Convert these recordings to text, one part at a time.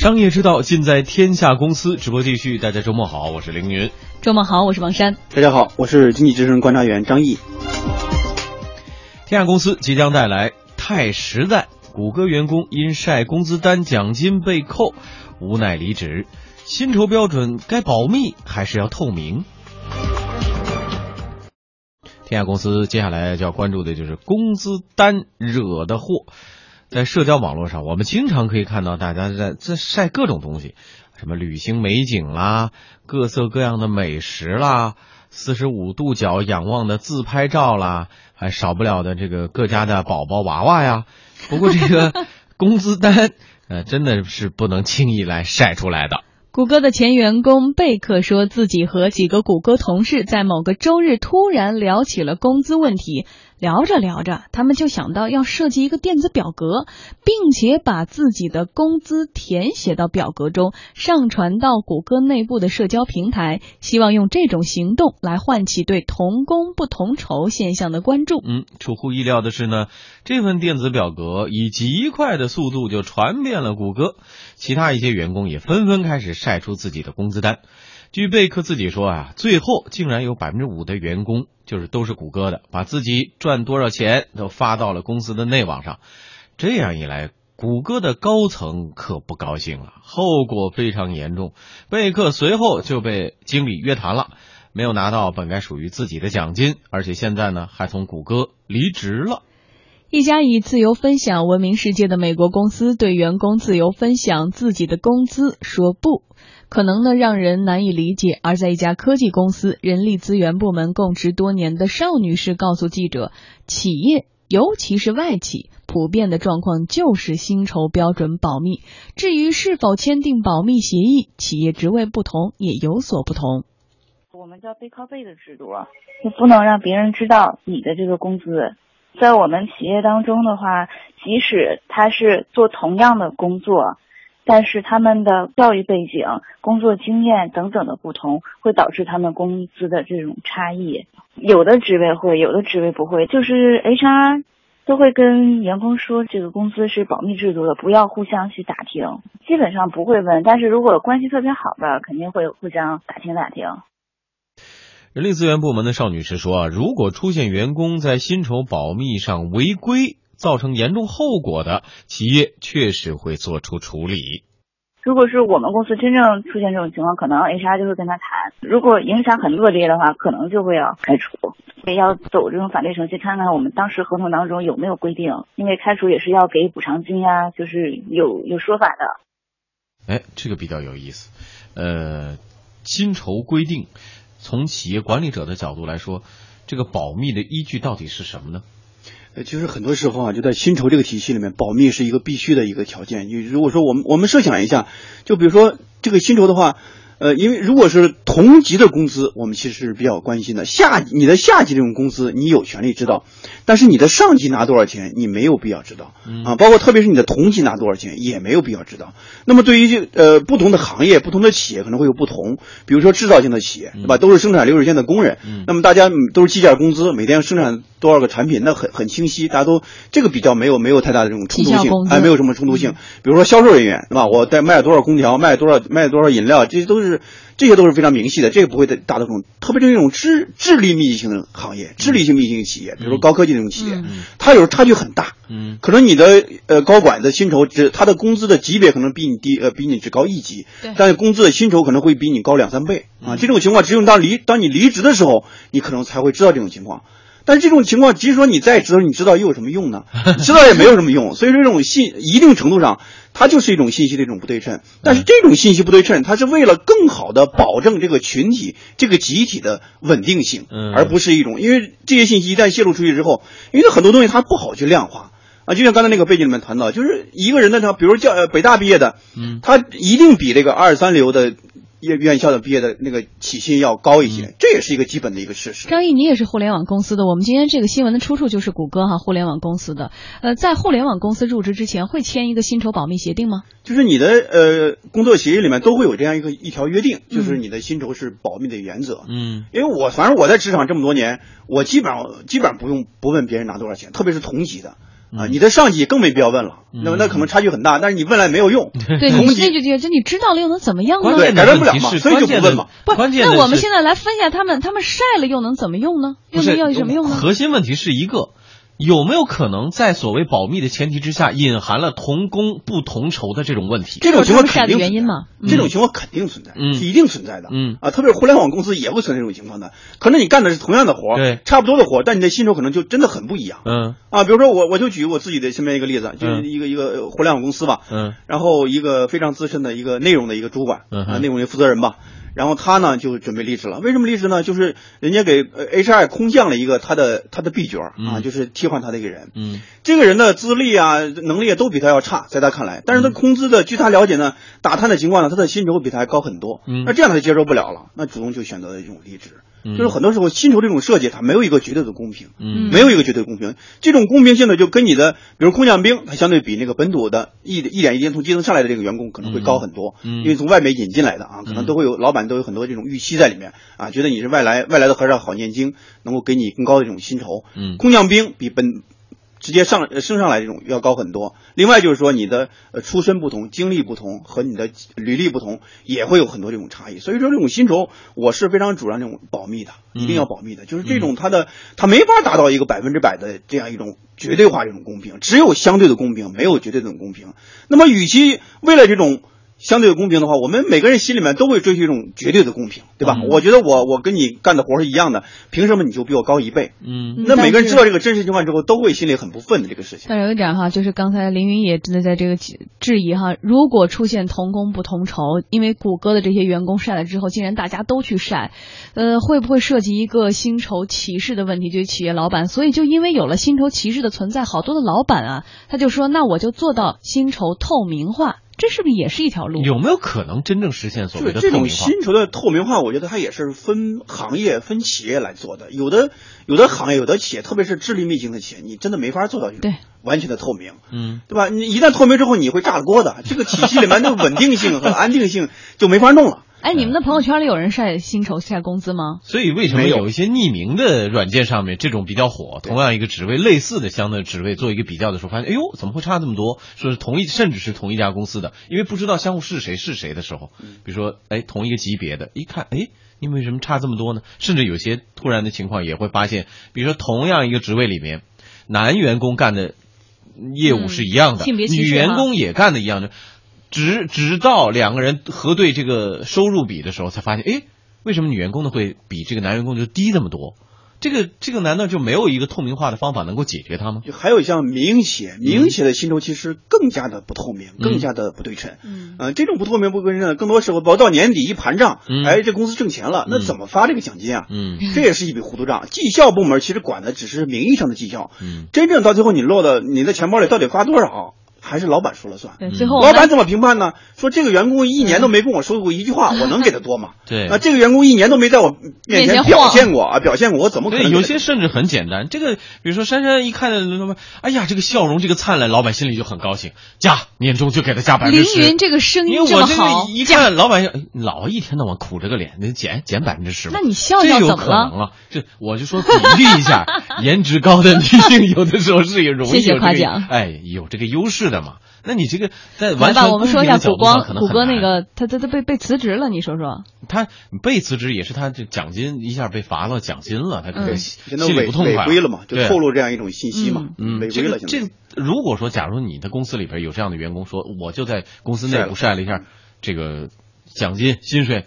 商业之道尽在天下公司，直播继续。大家周末好，我是凌云。周末好，我是王珊。大家好，我是经济之声观察员张毅。天下公司即将带来太实在，谷歌员工因晒工资单奖金被扣，无奈离职。薪酬标准该保密还是要透明？天下公司接下来就要关注的就是工资单惹的祸。在社交网络上，我们经常可以看到大家在在晒各种东西，什么旅行美景啦，各色各样的美食啦，四十五度角仰望的自拍照啦，还少不了的这个各家的宝宝娃娃呀。不过这个 工资单，呃，真的是不能轻易来晒出来的。谷歌的前员工贝克说自己和几个谷歌同事在某个周日突然聊起了工资问题。聊着聊着，他们就想到要设计一个电子表格，并且把自己的工资填写到表格中，上传到谷歌内部的社交平台，希望用这种行动来唤起对同工不同酬现象的关注。嗯，出乎意料的是呢，这份电子表格以极快的速度就传遍了谷歌，其他一些员工也纷纷开始晒出自己的工资单。据贝克自己说啊，最后竟然有百分之五的员工就是都是谷歌的，把自己赚多少钱都发到了公司的内网上。这样一来，谷歌的高层可不高兴了，后果非常严重。贝克随后就被经理约谈了，没有拿到本该属于自己的奖金，而且现在呢还从谷歌离职了。一家以自由分享闻名世界的美国公司对员工自由分享自己的工资说不。可能呢让人难以理解。而在一家科技公司人力资源部门供职多年的邵女士告诉记者，企业尤其是外企普遍的状况就是薪酬标准保密。至于是否签订保密协议，企业职位不同也有所不同。我们叫背靠背的制度，啊就不能让别人知道你的这个工资。在我们企业当中的话，即使他是做同样的工作。但是他们的教育背景、工作经验等等的不同，会导致他们工资的这种差异。有的职位会，有的职位不会。就是 HR 都会跟员工说，这个工资是保密制度的，不要互相去打听。基本上不会问，但是如果关系特别好的，肯定会互相打听打听。人力资源部门的邵女士说啊，如果出现员工在薪酬保密上违规。造成严重后果的企业确实会做出处理。如果是我们公司真正出现这种情况，可能 HR 就会跟他谈。如果影响很恶劣的话，可能就会要开除。也要走这种法律程序，看看我们当时合同当中有没有规定。因为开除也是要给补偿金呀，就是有有说法的。哎，这个比较有意思。呃，薪酬规定，从企业管理者的角度来说，这个保密的依据到底是什么呢？呃，其实很多时候啊，就在薪酬这个体系里面，保密是一个必须的一个条件。你如果说我们我们设想一下，就比如说这个薪酬的话。呃，因为如果是同级的工资，我们其实是比较关心的。下你的下级这种工资，你有权利知道，但是你的上级拿多少钱，你没有必要知道啊。包括特别是你的同级拿多少钱，也没有必要知道。那么对于这呃不同的行业、不同的企业可能会有不同。比如说制造性的企业，对吧？都是生产流水线的工人，那么大家都是计件工资，每天生产多少个产品，那很很清晰，大家都这个比较没有没有太大的这种冲突性，哎没有什么冲突性。比如说销售人员，对吧？我在卖多少空调，卖多少卖多少饮料，这些都是。是，这些都是非常明细的，这个不会大的这种，特别是那种智智力密集型的行业，智力性密集型企业，比如说高科技那种企业，它有时候差距很大，嗯，可能你的呃高管的薪酬只他的工资的级别可能比你低，呃比你只高一级，但是工资的薪酬可能会比你高两三倍啊，这种情况只有当离当你离职的时候，你可能才会知道这种情况。但是这种情况，即使说你再知道，你知道又有什么用呢？知道也没有什么用。所以说，这种信一定程度上，它就是一种信息的一种不对称。但是这种信息不对称，它是为了更好的保证这个群体、这个集体的稳定性，而不是一种。因为这些信息一旦泄露出去之后，因为很多东西它不好去量化啊。就像刚才那个背景里面谈到，就是一个人的他，比如教北大毕业的，嗯，他一定比这个二三流的。院院校的毕业的那个起薪要高一些，这也是一个基本的一个事实。张毅，你也是互联网公司的，我们今天这个新闻的出处就是谷歌哈，互联网公司的。呃，在互联网公司入职之前会签一个薪酬保密协定吗？就是你的呃工作协议里面都会有这样一个一条约定，就是你的薪酬是保密的原则。嗯，因为我反正我在职场这么多年，我基本上基本上不用不问别人拿多少钱，特别是同级的。啊，你的上级更没必要问了，那么那可能差距很大，但是你问了也没有用。对，同级你这就这你知道了又能怎么样呢？对改变不了嘛所以就不问嘛不，关键那我们现在来分析下他们，他们晒了又能怎么用呢？又能要什么用呢？核心问题是一个。有没有可能在所谓保密的前提之下，隐含了同工不同酬的这种问题？这种情况肯定原因嘛嗯。这种情况肯定存在，嗯。是一定存在的。嗯。啊，特别是互联网公司也会存在这种情况的。可能你干的是同样的活儿，对。差不多的活儿，但你的薪酬可能就真的很不一样。嗯。啊，比如说我我就举我自己的身边一个例子，就是嗯一个一个互联网公司吧，嗯。然后一个非常资深的一个内容的一个主管嗯啊，内容的负责人吧。然后他呢就准备离职了，为什么离职呢？就是人家给呃 HR 空降了一个他的他的 B 角啊，嗯就是替换他的一个人。嗯这个人的资历啊、能力啊都比他要差，在他看来，但是他工资的，据他了解呢，打探的情况呢，他的薪酬比他还高很多。嗯那这样他就接受不了了，那主动就选择了一种离职。嗯。就是很多时候薪酬这种设计，它没有一个绝对的公平。嗯。没有一个绝对公平，这种公平性呢，就跟你的，比如空降兵，它相对比那个本土的一一点一点从基层上来的这个员工可能会高很多，嗯。嗯。因为从外面引进来的啊，可能都会有老板都有很多这种预期在里面啊，觉得你是外来外来的和尚好念经，能够给你更高的这种薪酬。嗯。空降兵比本直接上呃升上来这种要高很多。另外就是说你的呃出身不同、经历不同和你的履历不同，也会有很多这种差异。所以说这种薪酬我是非常主张这种保密的，一定要保密的。就是这种它的它没法达到一个百分之百的这样一种绝对化这种公平，只有相对的公平，没有绝对的公平。那么与其为了这种相对的公平的话，我们每个人心里面都会追求一种绝对的公平，对吧？嗯我觉得我我跟你干的活是一样的，凭什么你就比我高一倍？嗯那每个人知道这个。真实情况之后，都会心里很不忿的这个事情。但是有一点哈，就是刚才凌云也真的在这个质质疑哈，如果出现同工不同酬，因为谷歌的这些员工晒了之后，竟然大家都去晒，呃，会不会涉及一个薪酬歧视的问题？就是企业老板，所以就因为有了薪酬歧视的存在，好多的老板啊，他就说，那我就做到薪酬透明化，这是不是也是一条路？有没有可能真正实现所谓就是这种的透明化？薪酬的透明化，我觉得它也是分行业、分企业来做的。有的有的行业、有的企业，特别是智力密集型的企业，你真的没法做到这种对完全的透明，嗯对吧？你一旦透明之后，你会炸锅的。这个体系里面的稳定性和安定性就没法弄了。哎，你们的朋友圈里有人晒薪酬、晒工资吗？所以为什么有有一些匿名的软件上面这种比较火？同样一个职位，类似的相对职位做一个比较的时候，发现哎呦怎么会差这么多？说是同一甚至是同一家公司的，因为不知道相互是谁是谁的时候，比如说哎同一个级别的，一看哎你为什么差这么多呢？甚至有些突然的情况也会发现，比如说同样一个职位里面，男员工干的业务是一样的，嗯性别女员工也干的一样的，直直到两个人核对这个收入比的时候，才发现，哎，为什么女员工的会比这个男员工就低那么多？这个这个难道就没有一个透明化的方法能够解决它吗？就还有像民营企业，民营企业的薪酬其实更加的不透明，更加的不对称。嗯呃，这种不透明不对称，更多时候包到年底一盘账，嗯哎，这公司挣钱了，那嗯怎么发这个奖金啊？嗯这也是一笔糊涂账。绩效部门其实管的只是名义上的绩效，嗯真正到最后你落到你的钱包里到底发多少，还是老板说了算。对，最后老板怎么评判呢？说这个员工一年都没跟我说过一句话，我能给他多吗？对那这个员工一年都没在我面面前前表现过啊，表现过，我怎么可对，能？有些甚至很简单。这个，比如说珊珊一看什么，哎呀，这个笑容，这个灿烂，老板心里就很高兴，加年终就给他加百分凌之十。云这个声音因为我这这么好个，一看老板，哎老一天到晚苦着个脸，那减减百分之十。那你笑笑这有怎么了可能了？这我就说比喻一下，颜值高的女性有的时候是也容易谢谢有这个夸奖哎，有这个优势的嘛。那你这个在完全我们说一下谷公平的角度上歌谷歌可能很难那个他他他被被辞职了，你说说。他被辞职也是他这奖金一下被罚了奖金了，他可能嗯心里不痛快违规了嘛，就对透露这样一种信息嘛，嗯，这违规了。这个，如果说假如你的公司里边有这样的员工说，我就在公司内部晒了一下这个奖金薪水，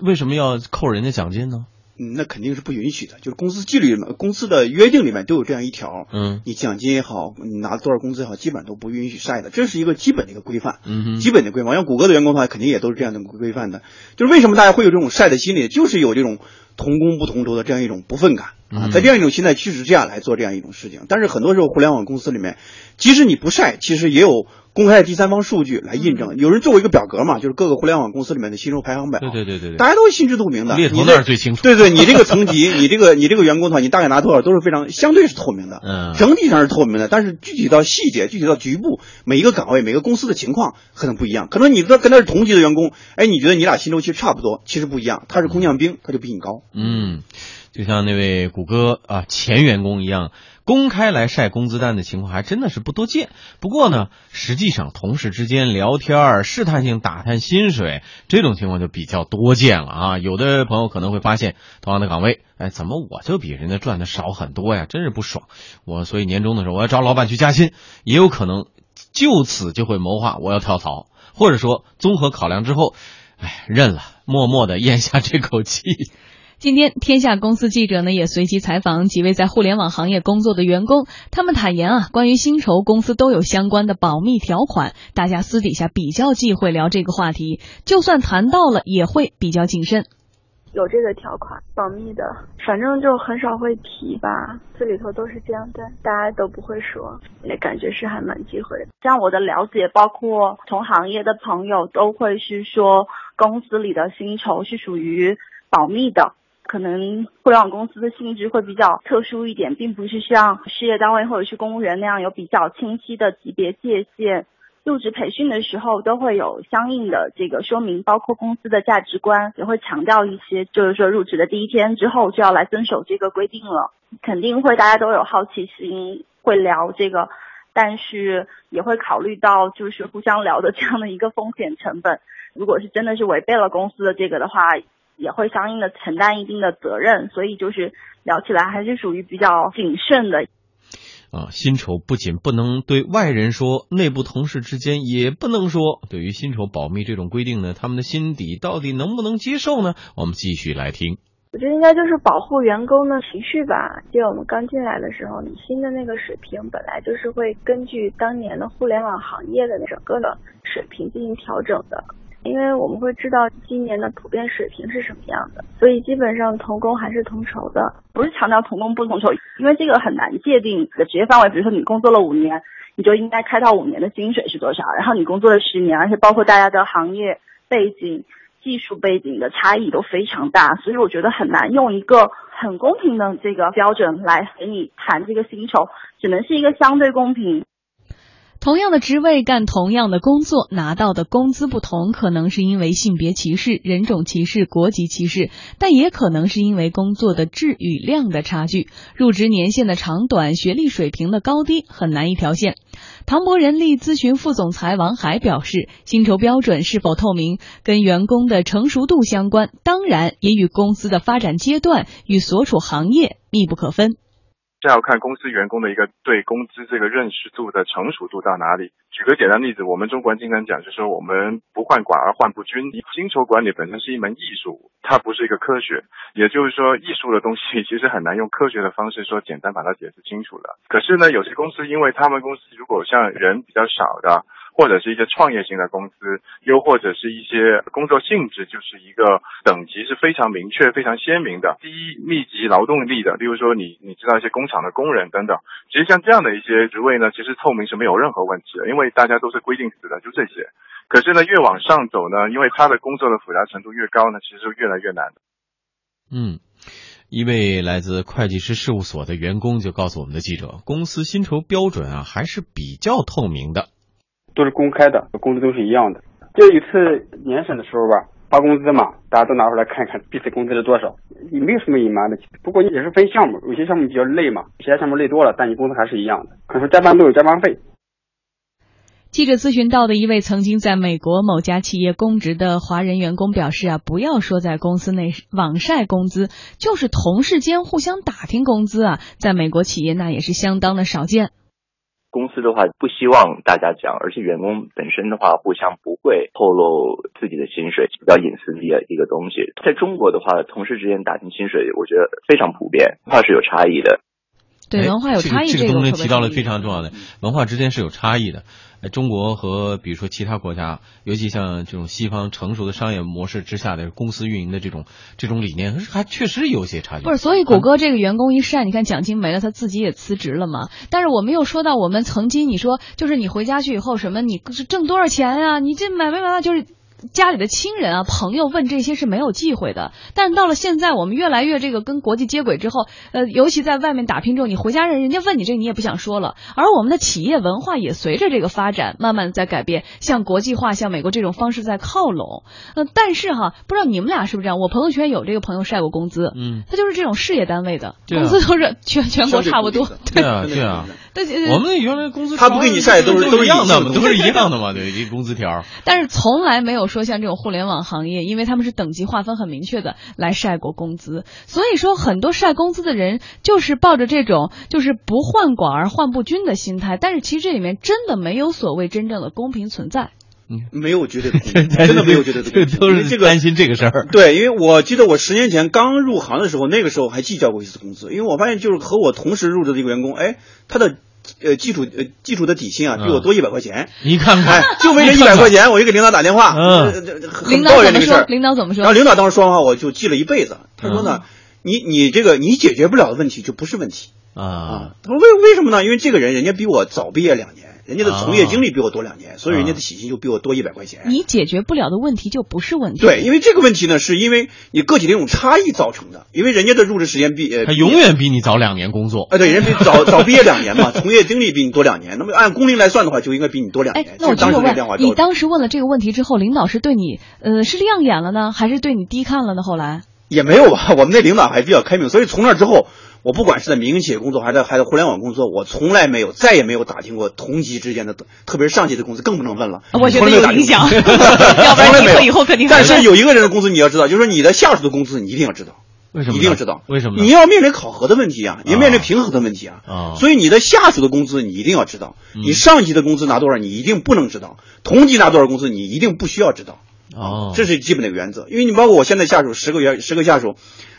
为什么要扣人家奖金呢？嗯，那肯定是不允许的。就是公司纪律里面、公司的约定里面都有这样一条，嗯你奖金也好，你拿多少工资也好，基本上都不允许晒的，这是一个基本的一个规范。嗯基本的规范，像谷歌的员工的话，肯定也都是这样的规范的。就是为什么大家会有这种晒的心理，就是有这种同工不同酬的这样一种不忿感啊，嗯在这样一种心态驱使之下来做这样一种事情。但是很多时候，互联网公司里面，即使你不晒，其实也有公开的第三方数据来印证。有人做过一个表格嘛，就是各个互联网公司里面的薪酬排行榜，对对对对对，大家都是心知肚明的。猎头你那儿最清楚。对对，你这个层级，你这个你这个员工的话，你大概拿多少都是非常相对是透明的，嗯整体上是透明的，但是具体到细节，具体到局部，每一个岗位、每个公司的情况可能不一样。可能你跟跟他是同级的员工，哎，你觉得你俩薪酬其实差不多，其实不一样。他是空降兵，他就比你高。嗯，就像那位谷歌啊前员工一样，公开来晒工资单的情况还真的是不多见。不过呢，实际上同事之间聊天儿、试探性打探薪水这种情况就比较多见了啊。有的朋友可能会发现，同样的岗位，哎，怎么我就比人家赚的少很多呀？真是不爽。我所以年终的时候我要找老板去加薪，也有可能就此就会谋划我要跳槽，或者说综合考量之后，哎，认了，默默的咽下这口气。今天，天下公司记者呢也随机采访几位在互联网行业工作的员工，他们坦言啊，关于薪酬，公司都有相关的保密条款，大家私底下比较忌讳聊这个话题，就算谈到了，也会比较谨慎。有这个条款，保密的，反正就很少会提吧，这里头都是这样的，大家都不会说，那感觉是还蛮忌讳的。像我的了解，包括同行业的朋友都会是说，公司里的薪酬是属于保密的。可能互联网公司的性质会比较特殊一点，并不是像事业单位或者是公务员那样有比较清晰的级别界限。入职培训的时候都会有相应的这个说明，包括公司的价值观也会强调一些，就是说入职的第一天之后就要来遵守这个规定了。肯定会大家都有好奇心，会聊这个，但是也会考虑到就是互相聊的这样的一个风险成本。如果是真的是违背了公司的这个的话。也会相应的承担一定的责任，所以就是聊起来还是属于比较谨慎的。啊，薪酬不仅不能对外人说，内部同事之间也不能说。对于薪酬保密这种规定呢，他们的心底到底能不能接受呢？我们继续来听。我觉得应该就是保护员工的情绪吧。记得我们刚进来的时候，你新的那个水平本来就是会根据当年的互联网行业的整个的水平进行调整的。因为我们会知道今年的普遍水平是什么样的，所以基本上同工还是同酬的，不是强调同工不同酬，因为这个很难界定的职业范围。比如说你工作了五年，你就应该开到五年的薪水是多少？然后你工作了十年，而且包括大家的行业背景、技术背景的差异都非常大，所以我觉得很难用一个很公平的这个标准来和你谈这个薪酬，只能是一个相对公平。同样的职位干同样的工作，拿到的工资不同，可能是因为性别歧视、人种歧视、国籍歧视，但也可能是因为工作的质与量的差距、入职年限的长短、学历水平的高低，很难一条线。唐博人力咨询副总裁王海表示，薪酬标准是否透明，跟员工的成熟度相关，当然也与公司的发展阶段与所处行业密不可分。这要看公司员工的一个对工资这个认识度的成熟度到哪里。举个简单例子，我们中国人经常讲，就是说我们不患寡而患不均。薪酬管理本身是一门艺术，它不是一个科学。也就是说，艺术的东西其实很难用科学的方式说简单把它解释清楚的。可是呢，有些公司因为他们公司如果像人比较少的。或者是一些创业型的公司，又或者是一些工作性质就是一个等级是非常明确、非常鲜明的，低密集劳动力的，例如说你你知道一些工厂的工人等等。其实像这样的一些职位呢，其实透明是没有任何问题的，因为大家都是规定死的，就这些。可是呢，越往上走呢，因为他的工作的复杂程度越高呢，其实就越来越难。嗯，一位来自会计师事务所的员工就告诉我们的记者，公司薪酬标准啊还是比较透明的。都是公开的，工资都是一样的。就一次年审的时候吧，发工资嘛，大家都拿出来看看彼此工资是多少，也没有什么隐瞒的。不过你也是分项目，有些项目比较累嘛，其他项目累多了，但你工资还是一样的。可能加班都有加班费。记者咨询到的一位曾经在美国某家企业公职的华人员工表示啊，不要说在公司内网晒工资，就是同事间互相打听工资啊，在美国企业那也是相当的少见。公司的话不希望大家讲，而且员工本身的话互相不会透露自己的薪水，比较隐私的一个东西。在中国的话，同事之间打听薪水，我觉得非常普遍，它是有差异的。对，文化有差异，这个东西提到了非常重要的，文化之间是有差异的。中国和比如说其他国家，尤其像这种西方成熟的商业模式之下的公司运营的这种这种理念，还确实有些差距。不是，所以谷歌这个员工一晒，你看奖金没了，他自己也辞职了嘛。但是我们又说到，我们曾经你说就是你回家去以后什么，你挣多少钱啊？你这买没买到就是家里的亲人啊、朋友问这些是没有忌讳的。但到了现在，我们越来越这个跟国际接轨之后，呃，尤其在外面打拼之后，你回家人人家问你这个你也不想说了。而我们的企业文化也随着这个发展，慢慢在改变，向国际化、向美国这种方式在靠拢。呃，但是哈，不知道你们俩是不是这样？我朋友圈有这个朋友晒过工资，嗯，他就是这种事业单位的对啊工资都是全全国差不多。对啊，对啊。对，我们原来工资他不给你晒都是都是一样的都是 一样的嘛，对，一工资条。但是从来没有说像这种互联网行业，因为他们是等级划分很明确的来晒过工资，所以说很多晒工资的人就是抱着这种就是不患寡而患不均的心态，但是其实这里面真的没有所谓真正的公平存在。嗯没有绝对的公平，真的没有绝对的公平，都因为这个是担心这个事儿。对，因为我记得我十年前刚入行的时候，那个时候还计较过一次工资，因为我发现就是和我同时入职的一个员工，哎，他的呃基础呃基础的底薪啊比我多一百块钱，你看看，就为这一百块钱，我就给领导打电话，嗯，很领导怎么说抱怨这个事儿。领导怎么说？然后领导当时说完话，我就记了一辈子。他说呢，你你这个你解决不了的问题就不是问题啊。他说为为什么呢？因为这个人人家比我早毕业两年。人家的从业经历比我多两年，所以人家的起薪就比我多一百块钱。你解决不了的问题就不是问题。对，因为这个问题呢，是因为你个体的一种差异造成的。因为人家的入职时间比呃，他永远比你早两年工作。哎，对，人家比早早毕业两年嘛，从业经历比你多两年。那么按工龄来算的话，就应该比你多两年。哎，那我当时问你当时问了这个问题之后，领导是对你呃是亮眼了呢，还是对你低看了呢？后来也没有吧，我们那领导还比较开明，所以从那之后。我不管是在民营企业工作，还是还是互联网工作，我从来没有，再也没有打听过同级之间的，特别是上级的工资，更不能问了。我觉得有影响，要不然以后以后肯定。但是有一个人的工资你要知道，就是说你的下属的工资你一定要知道，为什么？一定要知道，为什么？你要面临考核的问题啊，你要面临平衡的问题啊。啊。所以你的下属的工资你一定要知道，你上级的工资拿多少你一定不能知道，同级拿多少工资你一定不需要知道。哦。这是基本的一个原则，因为你包括我现在下属十个员十个下属。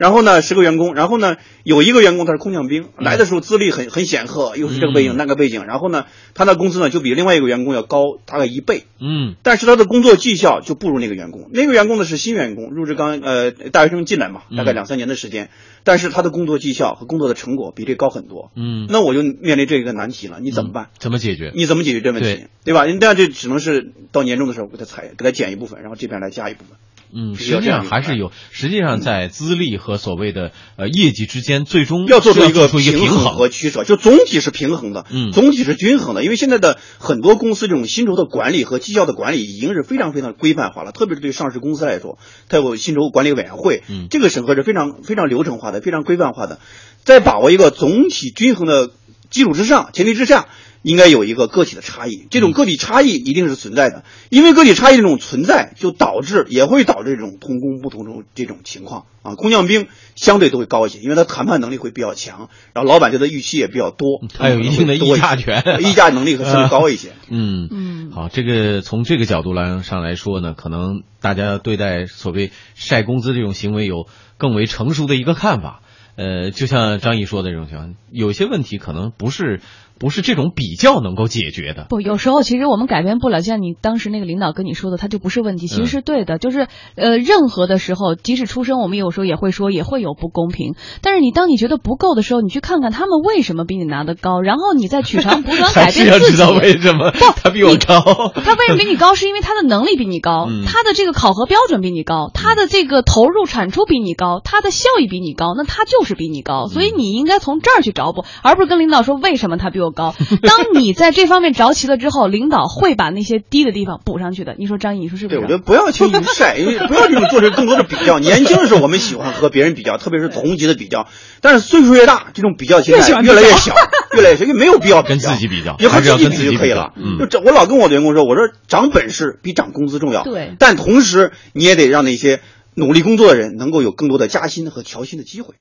然后呢，十个员工，然后呢，有一个员工他是空降兵，来的时候资历很很显赫，又是这个背景、那个背景，然后呢，他的工资呢就比另外一个员工要高大概一倍，嗯，但是他的工作绩效就不如那个员工。那个员工呢是新员工，入职刚呃大学生进来嘛，大概两三年的时间，但是他的工作绩效和工作的成果比这高很多，嗯，那我就面临这个难题了，你怎么办？怎么解决？你怎么解决这问题？对吧？那这只能是到年终的时候给他裁，给他减一部分，然后这边来加一部分。嗯，实际上还是有，实际上在资历和所谓的呃业绩之间，最终要做出一个平衡和取舍，就总体是平衡的，嗯，总体是均衡的。因为现在的很多公司这种薪酬的管理和绩效的管理已经是非常非常规范化了，特别是对上市公司来说，它有薪酬管理委员会，嗯，这个审核是非常非常流程化的，非常规范化的，在把握一个总体均衡的基础之上，前提之下。应该有一个个体的差异，这种个体差异一定是存在的，因为个体差异这种存在，就导致也会导致这种同工不同酬这种情况啊。空降兵相对都会高一些，因为他谈判能力会比较强，然后老板对他预期也比较多，他有一定的议价权，议价能力会稍微高一些。嗯嗯，好，这个从这个角度来上来说呢，可能大家对待所谓晒工资这种行为有更为成熟的一个看法。呃，就像张毅说的这种情况，有些问题可能不是不是这种比较能够解决的。不，有时候其实我们改变不了，像你当时那个领导跟你说的，他就不是问题，其实是对的。嗯、就是呃，任何的时候，即使出生，我们有时候也会说也会有不公平。但是你当你觉得不够的时候，你去看看他们为什么比你拿的高，然后你再取长补短，改变自己。知道为什么？不，他比我高。他为什么比你高？是因为他的能力比你高，嗯、他的这个考核标准比你高，他的这个投入产出比你高，他的效益比你高，那他就是比你高。所以。你应该从这儿去找补，而不是跟领导说为什么他比我高。当你在这方面着齐了之后，领导会把那些低的地方补上去的。你说张毅，你说是不是？对，我觉得不要轻易晒，因为不要这种做这更多的比较。年轻的时候我们喜欢和别人比较，特别是同级的比较。但是岁数越大，这种比较心态越来越小，越来越小，因为没有必要跟自己比较，也和自己比就可以了。嗯，就我老跟我的员工说，我说长本事比涨工资重要。对，但同时你也得让那些努力工作的人能够有更多的加薪和调薪的机会。